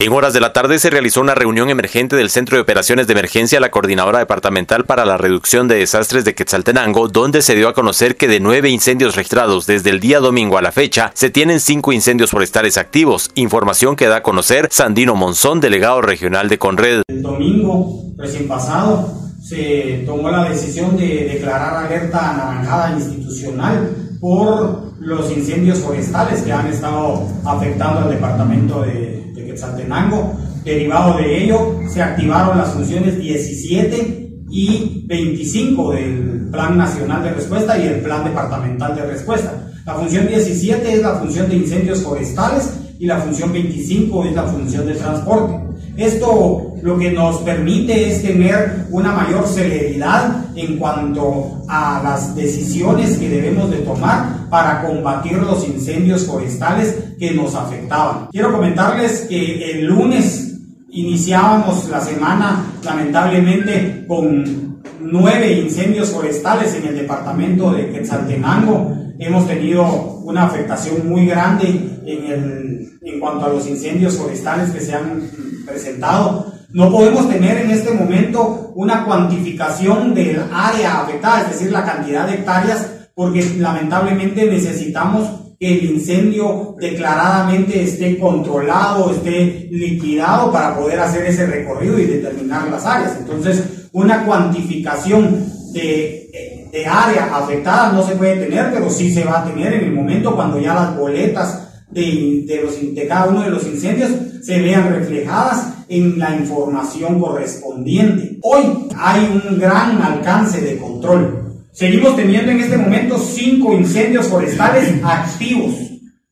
En horas de la tarde se realizó una reunión emergente del Centro de Operaciones de Emergencia, la Coordinadora Departamental para la Reducción de Desastres de Quetzaltenango, donde se dio a conocer que de nueve incendios registrados desde el día domingo a la fecha, se tienen cinco incendios forestales activos, información que da a conocer Sandino Monzón, delegado regional de Conred. El domingo recién pasado se tomó la decisión de declarar alerta anaranjada institucional por los incendios forestales que han estado afectando al departamento de Quetzaltenango. Derivado de ello, se activaron las funciones 17 y 25 del Plan Nacional de Respuesta y el Plan Departamental de Respuesta. La función 17 es la función de incendios forestales y la función 25 es la función de transporte. Esto lo que nos permite es tener una mayor celeridad en cuanto a las decisiones que debemos de tomar para combatir los incendios forestales que nos afectaban. Quiero comentarles que el lunes iniciábamos la semana lamentablemente con nueve incendios forestales en el departamento de Quetzaltenango. Hemos tenido una afectación muy grande en, el, en cuanto a los incendios forestales que se han presentado. No podemos tener en este momento una cuantificación del área afectada, es decir, la cantidad de hectáreas, porque lamentablemente necesitamos que el incendio declaradamente esté controlado, esté liquidado para poder hacer ese recorrido y determinar las áreas. Entonces, una cuantificación de, de área afectada no se puede tener, pero sí se va a tener en el momento cuando ya las boletas de, los, cada uno de los incendios se vean reflejadas en la información correspondiente. Hoy hay un gran alcance de control. Seguimos teniendo en este momento cinco incendios forestales activos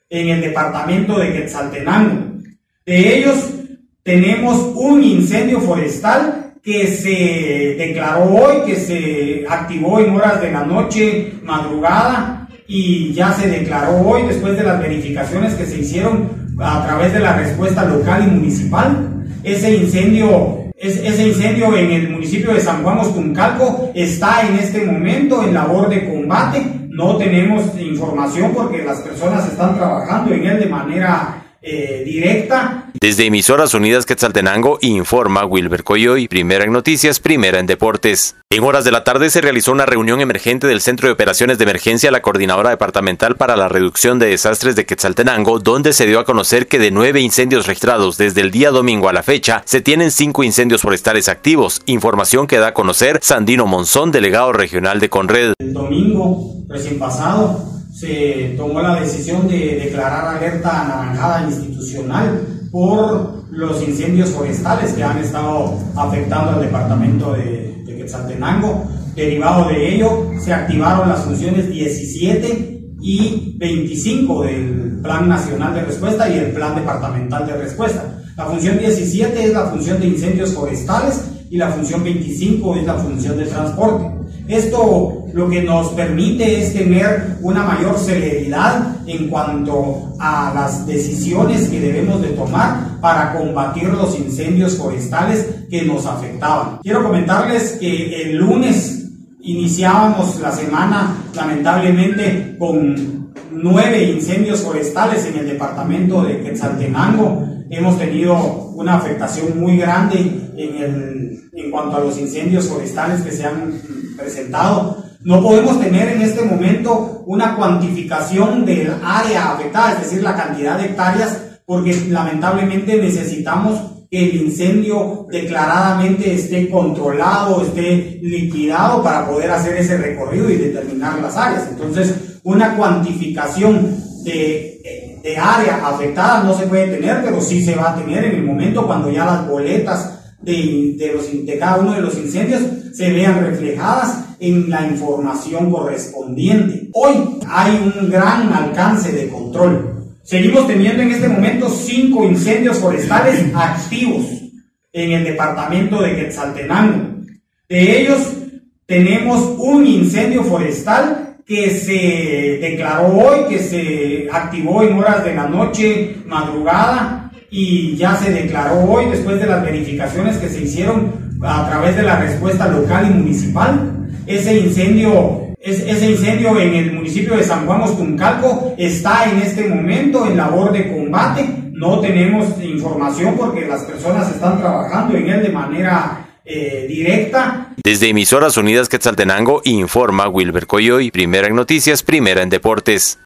en el departamento de Quetzaltenango. De ellos tenemos un incendio forestal que se declaró hoy, que se activó en horas de la noche, madrugada, y ya se declaró hoy después de las verificaciones que se hicieron a través de la respuesta local y municipal. Ese incendio ese incendio en el municipio de San Juan Ostuncalco está en este momento en labor de combate. No tenemos información porque las personas están trabajando en él de manera eh, directa. Desde Emisoras Unidas Quetzaltenango informa Wilber Coyoy, primera en noticias, primera en deportes. En horas de la tarde se realizó una reunión emergente del Centro de Operaciones de Emergencia, la Coordinadora Departamental para la Reducción de Desastres de Quetzaltenango, donde se dio a conocer que de nueve incendios registrados desde el día domingo a la fecha, se tienen cinco incendios forestales activos, información que da a conocer Sandino Monzón, delegado regional de Conred. El domingo recién pasado se tomó la decisión de declarar alerta anaranjada institucional por los incendios forestales que han estado afectando al departamento de, de Quetzaltenango. Derivado de ello, se activaron las funciones 17 y 25 del Plan Nacional de Respuesta y el Plan Departamental de Respuesta. La función 17 es la función de incendios forestales y la función 25 es la función de transporte. Esto lo que nos permite es tener una mayor celeridad en cuanto a las decisiones que debemos de tomar para combatir los incendios forestales que nos afectaban. Quiero comentarles que el lunes iniciábamos la semana lamentablemente con nueve incendios forestales en el departamento de Quetzaltenango hemos tenido una afectación muy grande en, el, en cuanto a los incendios forestales que se han presentado. No podemos tener en este momento una cuantificación del área afectada, es decir, la cantidad de hectáreas, porque lamentablemente necesitamos que el incendio declaradamente esté controlado, esté liquidado para poder hacer ese recorrido y determinar las áreas. Entonces, una cuantificación de de área afectada no se puede tener, pero sí se va a tener en el momento cuando ya las boletas de, de, los, de cada uno de los incendios se vean reflejadas en la información correspondiente. Hoy hay un gran alcance de control. Seguimos teniendo en este momento cinco incendios forestales activos en el departamento de Quetzaltenango. De ellos tenemos un incendio forestal que se declaró hoy, que se activó en horas de la noche, madrugada, y ya se declaró hoy después de las verificaciones que se hicieron a través de la respuesta local y municipal. Ese incendio, ese incendio en el municipio de San Juan Ostuncalco está en este momento en labor de combate no tenemos información porque las personas están trabajando en él de manera eh, directa. Desde Emisoras Unidas Quetzaltenango informa Wilber Coyoy, primera en noticias, primera en deportes.